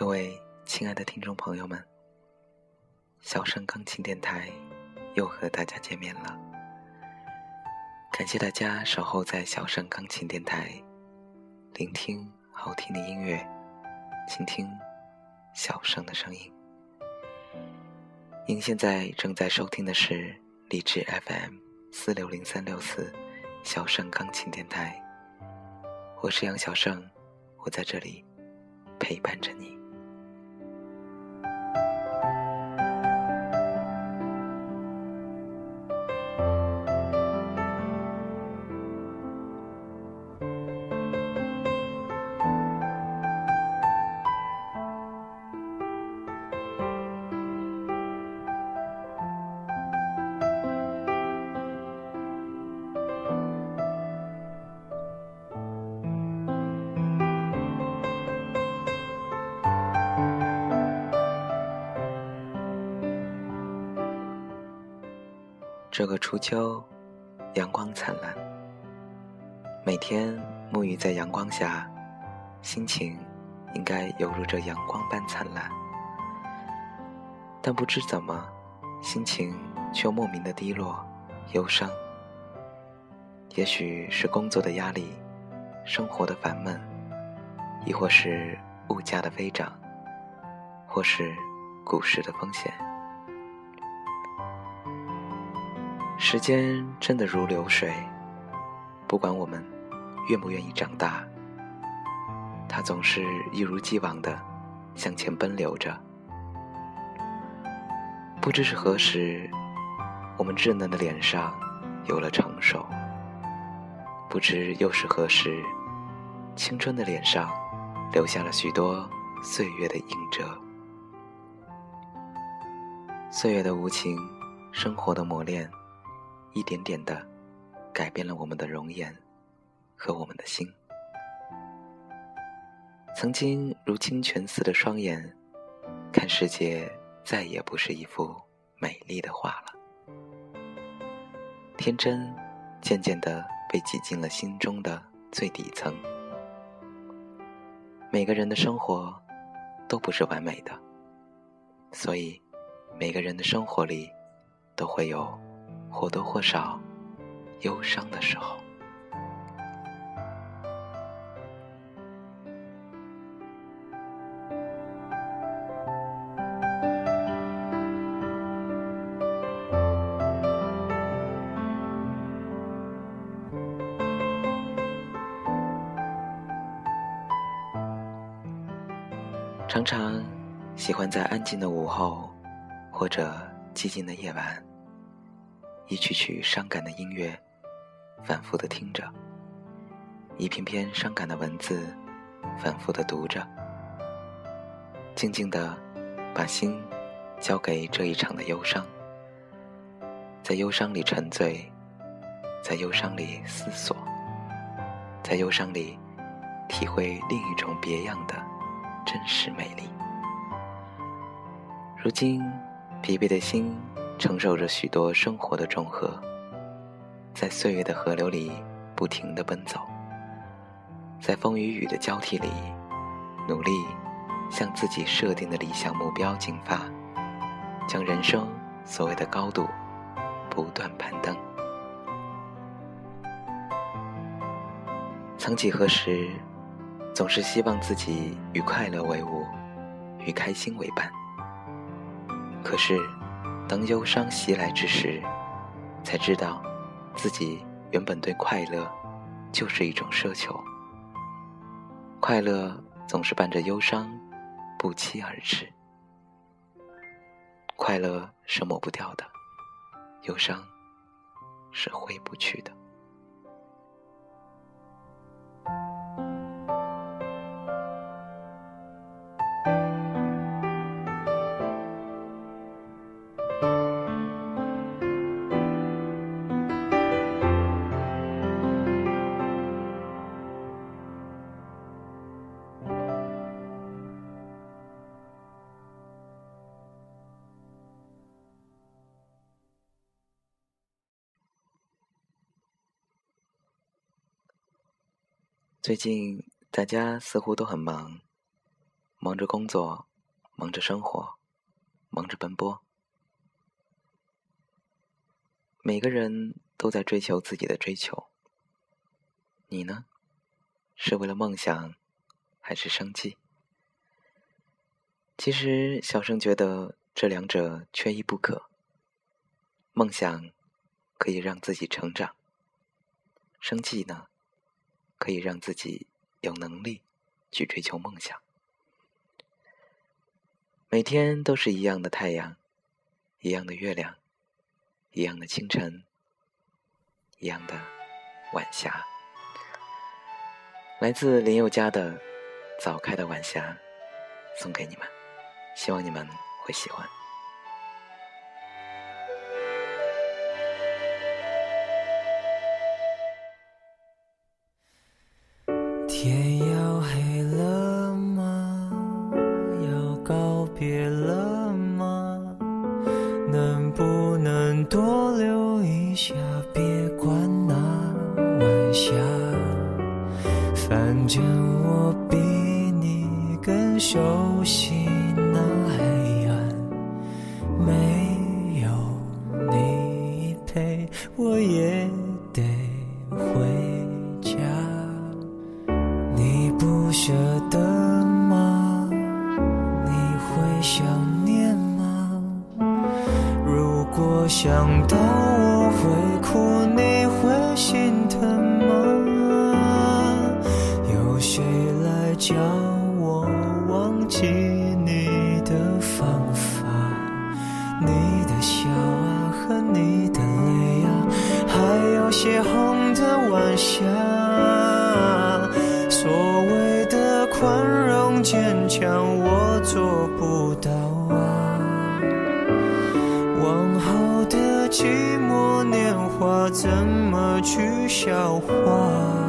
各位亲爱的听众朋友们，小盛钢琴电台又和大家见面了。感谢大家守候在小盛钢琴电台，聆听好听的音乐，倾听小盛的声音。您现在正在收听的是荔枝 FM 四六零三六四小盛钢琴电台，我是杨小盛，我在这里陪伴着你。这个初秋，阳光灿烂。每天沐浴在阳光下，心情应该犹如这阳光般灿烂。但不知怎么，心情却莫名的低落、忧伤。也许是工作的压力，生活的烦闷，亦或是物价的飞涨，或是股市的风险。时间真的如流水，不管我们愿不愿意长大，它总是一如既往的向前奔流着。不知是何时，我们稚嫩的脸上有了成熟；不知又是何时，青春的脸上留下了许多岁月的印折。岁月的无情，生活的磨练。一点点的改变了我们的容颜和我们的心。曾经如清泉似的双眼，看世界再也不是一幅美丽的画了。天真渐渐的被挤进了心中的最底层。每个人的生活都不是完美的，所以每个人的生活里都会有。或多或少忧伤的时候，常常喜欢在安静的午后，或者寂静的夜晚。一曲曲伤感的音乐，反复的听着；一篇篇伤感的文字，反复的读着。静静的，把心交给这一场的忧伤，在忧伤里沉醉，在忧伤里思索，在忧伤里体会另一种别样的真实美丽。如今，疲惫的心。承受着许多生活的重荷，在岁月的河流里不停地奔走，在风与雨的交替里，努力向自己设定的理想目标进发，将人生所谓的高度不断攀登。曾几何时，总是希望自己与快乐为伍，与开心为伴，可是。当忧伤袭来之时，才知道，自己原本对快乐就是一种奢求。快乐总是伴着忧伤，不期而至。快乐是抹不掉的，忧伤是挥不去的。最近大家似乎都很忙，忙着工作，忙着生活，忙着奔波。每个人都在追求自己的追求。你呢？是为了梦想，还是生计？其实，小生觉得这两者缺一不可。梦想可以让自己成长，生计呢，可以让自己有能力去追求梦想。每天都是一样的太阳，一样的月亮，一样的清晨，一样的晚霞。来自林宥嘉的《早开的晚霞》，送给你们，希望你们会喜欢。天涯。舍得吗？你会想念吗？如果想到我会哭，你会心疼吗？强，我做不到啊。往后的寂寞年华，怎么去消化？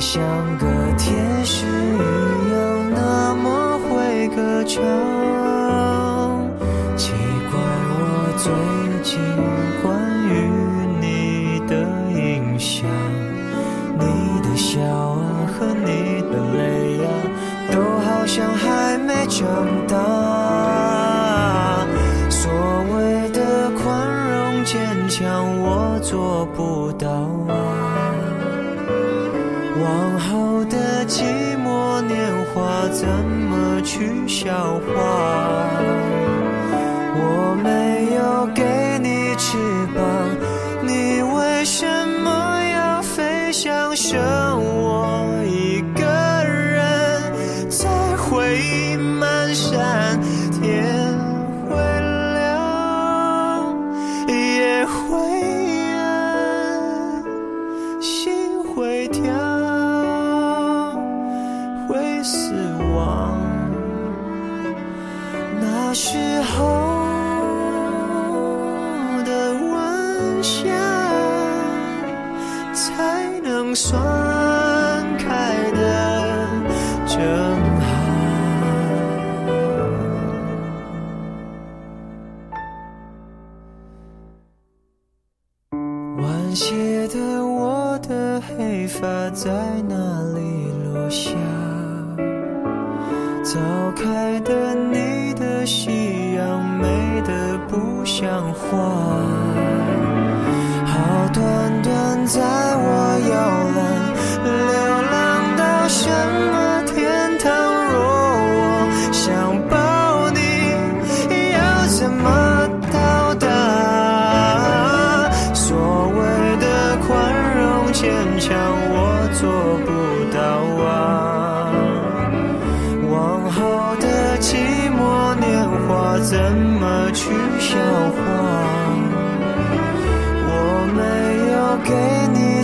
像个天使一样，那么会歌唱。奇怪，我最近要飞翔？剩我我的黑发在哪里落下？早开的你的夕阳美得不像话，好端端在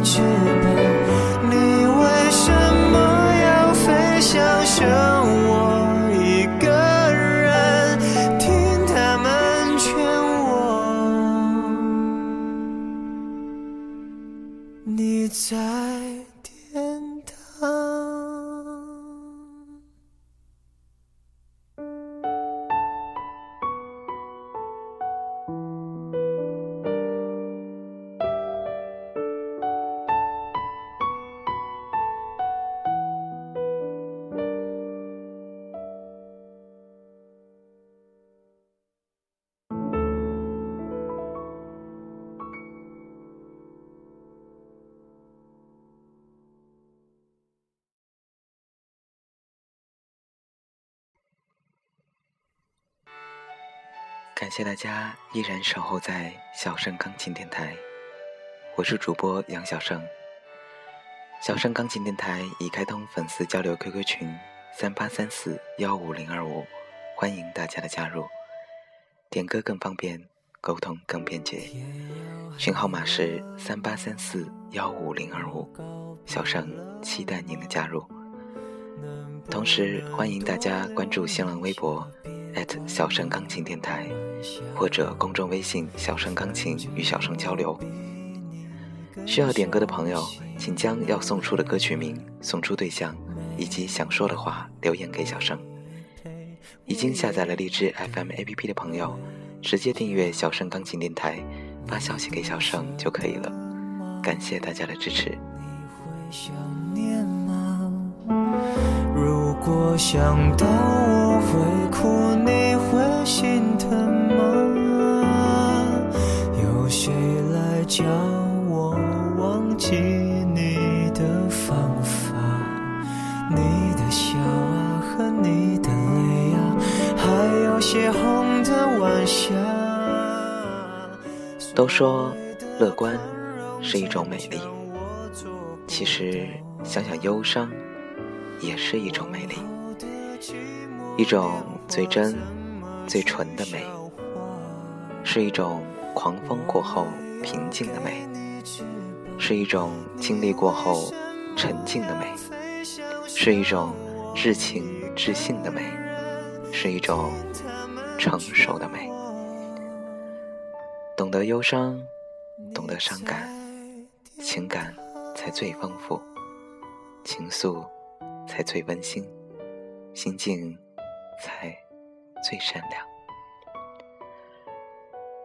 雪感谢大家依然守候在小盛钢琴电台，我是主播杨小盛。小盛钢琴电台已开通粉丝交流 QQ 群三八三四幺五零二五，欢迎大家的加入，点歌更方便，沟通更便捷。群号码是三八三四幺五零二五，小盛期待您的加入。同时欢迎大家关注新浪微博。小盛钢琴电台，或者公众微信“小盛钢琴”与小盛交流。需要点歌的朋友，请将要送出的歌曲名、送出对象以及想说的话留言给小盛。已经下载了荔枝 FM APP 的朋友，直接订阅小盛钢琴电台，发消息给小盛就可以了。感谢大家的支持。你会想念果想到我会哭，你会心疼吗？有谁来教我忘记你的方法？你的笑啊和你的泪啊，还有血红的晚霞。都说乐观是一种美丽，其实想想忧伤。也是一种美丽，一种最真、最纯的美，是一种狂风过后平静的美，是一种经历过后沉静的美，是一种至情至性的美，是一种成熟的美。懂得忧伤，懂得伤感，情感才最丰富，情愫。才最温馨，心境才最善良。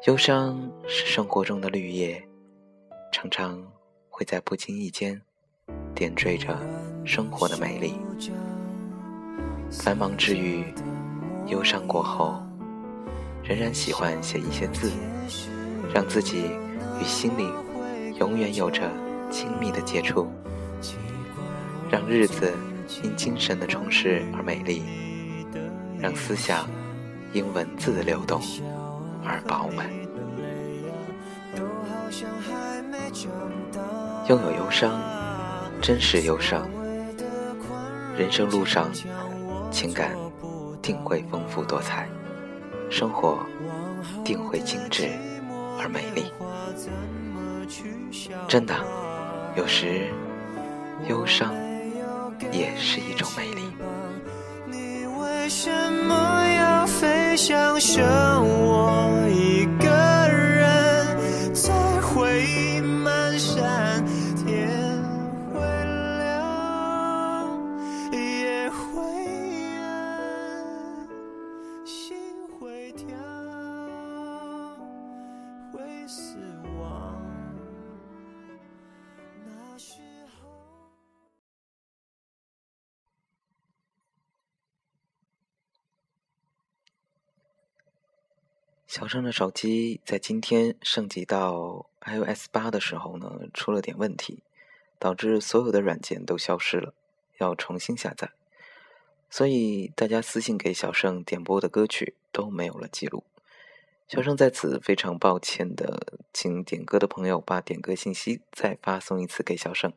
忧伤是生活中的绿叶，常常会在不经意间点缀着生活的美丽。繁忙之余，忧伤过后，仍然喜欢写一些字，让自己与心灵永远有着亲密的接触，让日子。因精神的充实而美丽，让思想因文字的流动而饱满。拥有忧伤，真实忧伤。人生路上，情感定会丰富多彩，生活定会精致而美丽。真的，有时忧伤。也是一种美丽。你为什么要飞翔，剩我一小盛的手机在今天升级到 iOS 八的时候呢，出了点问题，导致所有的软件都消失了，要重新下载。所以大家私信给小盛点播的歌曲都没有了记录。小盛在此非常抱歉的，请点歌的朋友把点歌信息再发送一次给小盛。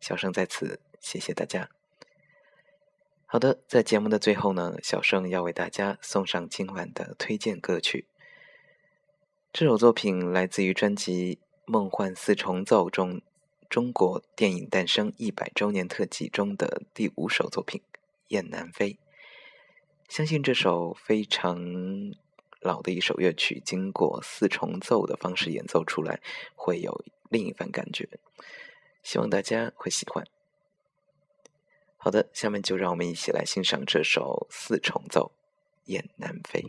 小盛在此谢谢大家。好的，在节目的最后呢，小盛要为大家送上今晚的推荐歌曲。这首作品来自于专辑《梦幻四重奏》中中国电影诞生一百周年特辑中的第五首作品《雁南飞》。相信这首非常老的一首乐曲，经过四重奏的方式演奏出来，会有另一番感觉。希望大家会喜欢。好的，下面就让我们一起来欣赏这首四重奏《雁南飞》。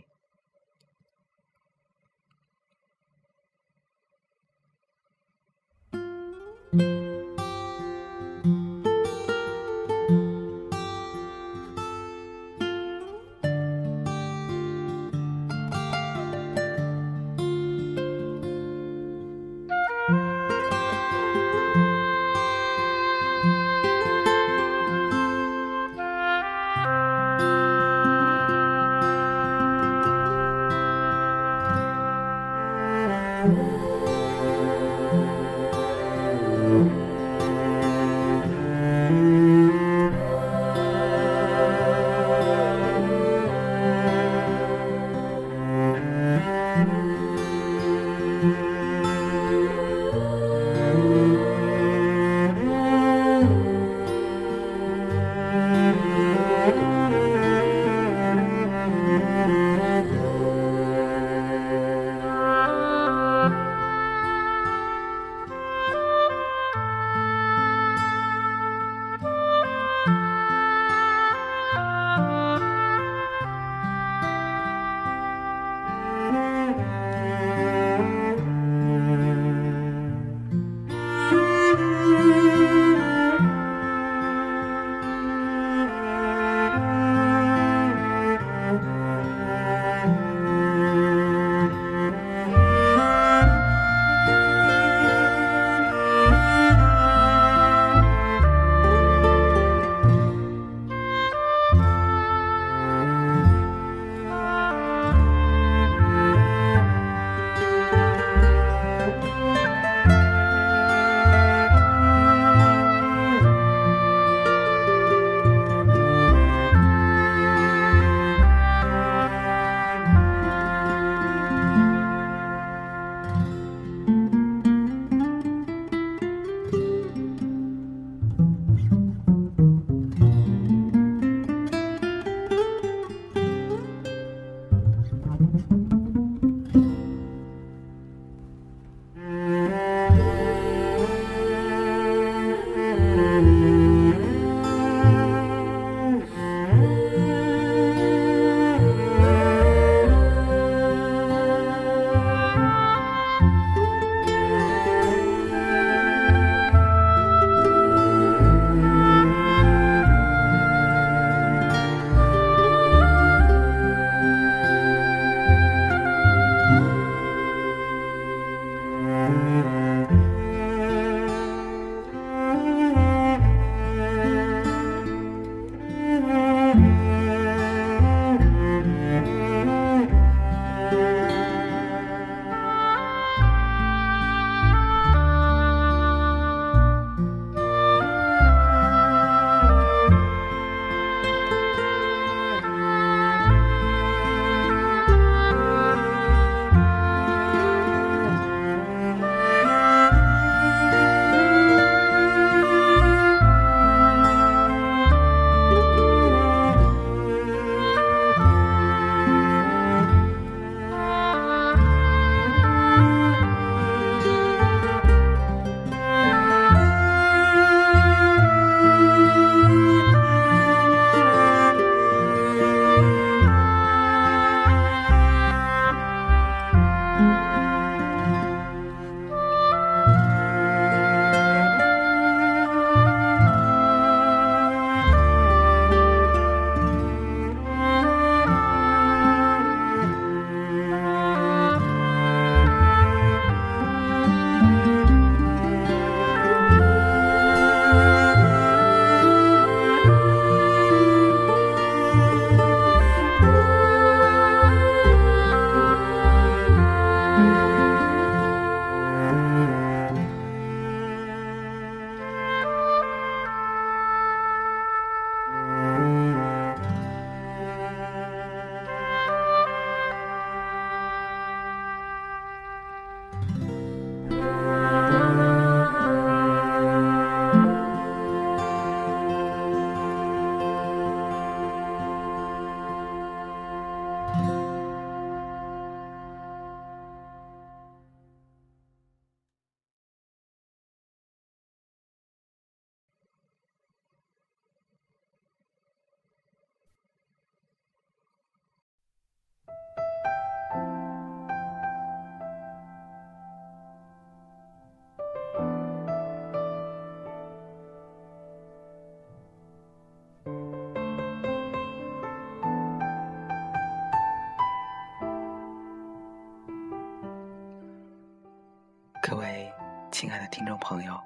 亲爱的听众朋友，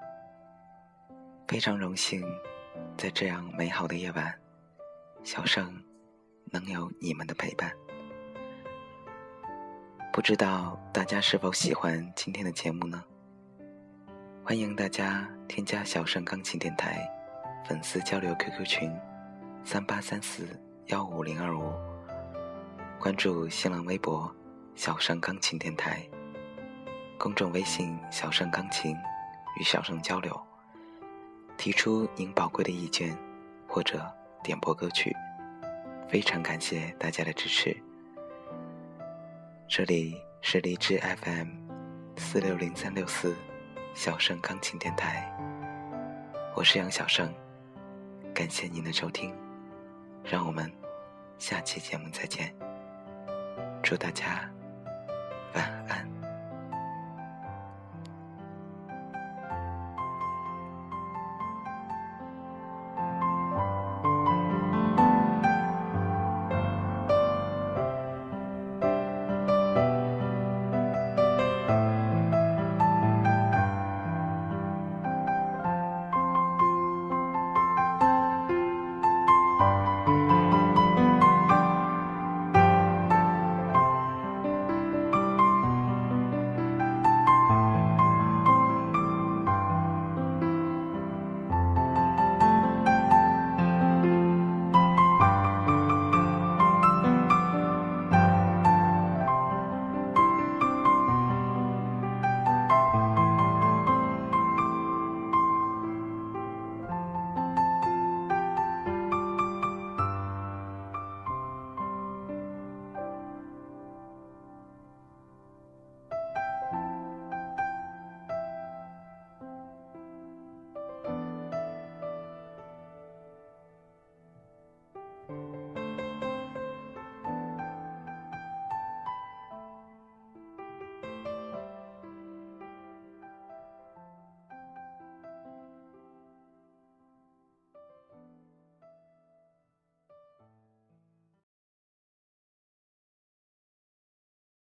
非常荣幸在这样美好的夜晚，小盛能有你们的陪伴。不知道大家是否喜欢今天的节目呢？欢迎大家添加小盛钢琴电台粉丝交流 QQ 群：三八三四幺五零二五，关注新浪微博小盛钢琴电台。公众微信“小盛钢琴”与小盛交流，提出您宝贵的意见或者点播歌曲，非常感谢大家的支持。这里是荔枝 FM 四六零三六四小盛钢琴电台，我是杨小盛，感谢您的收听，让我们下期节目再见，祝大家晚安。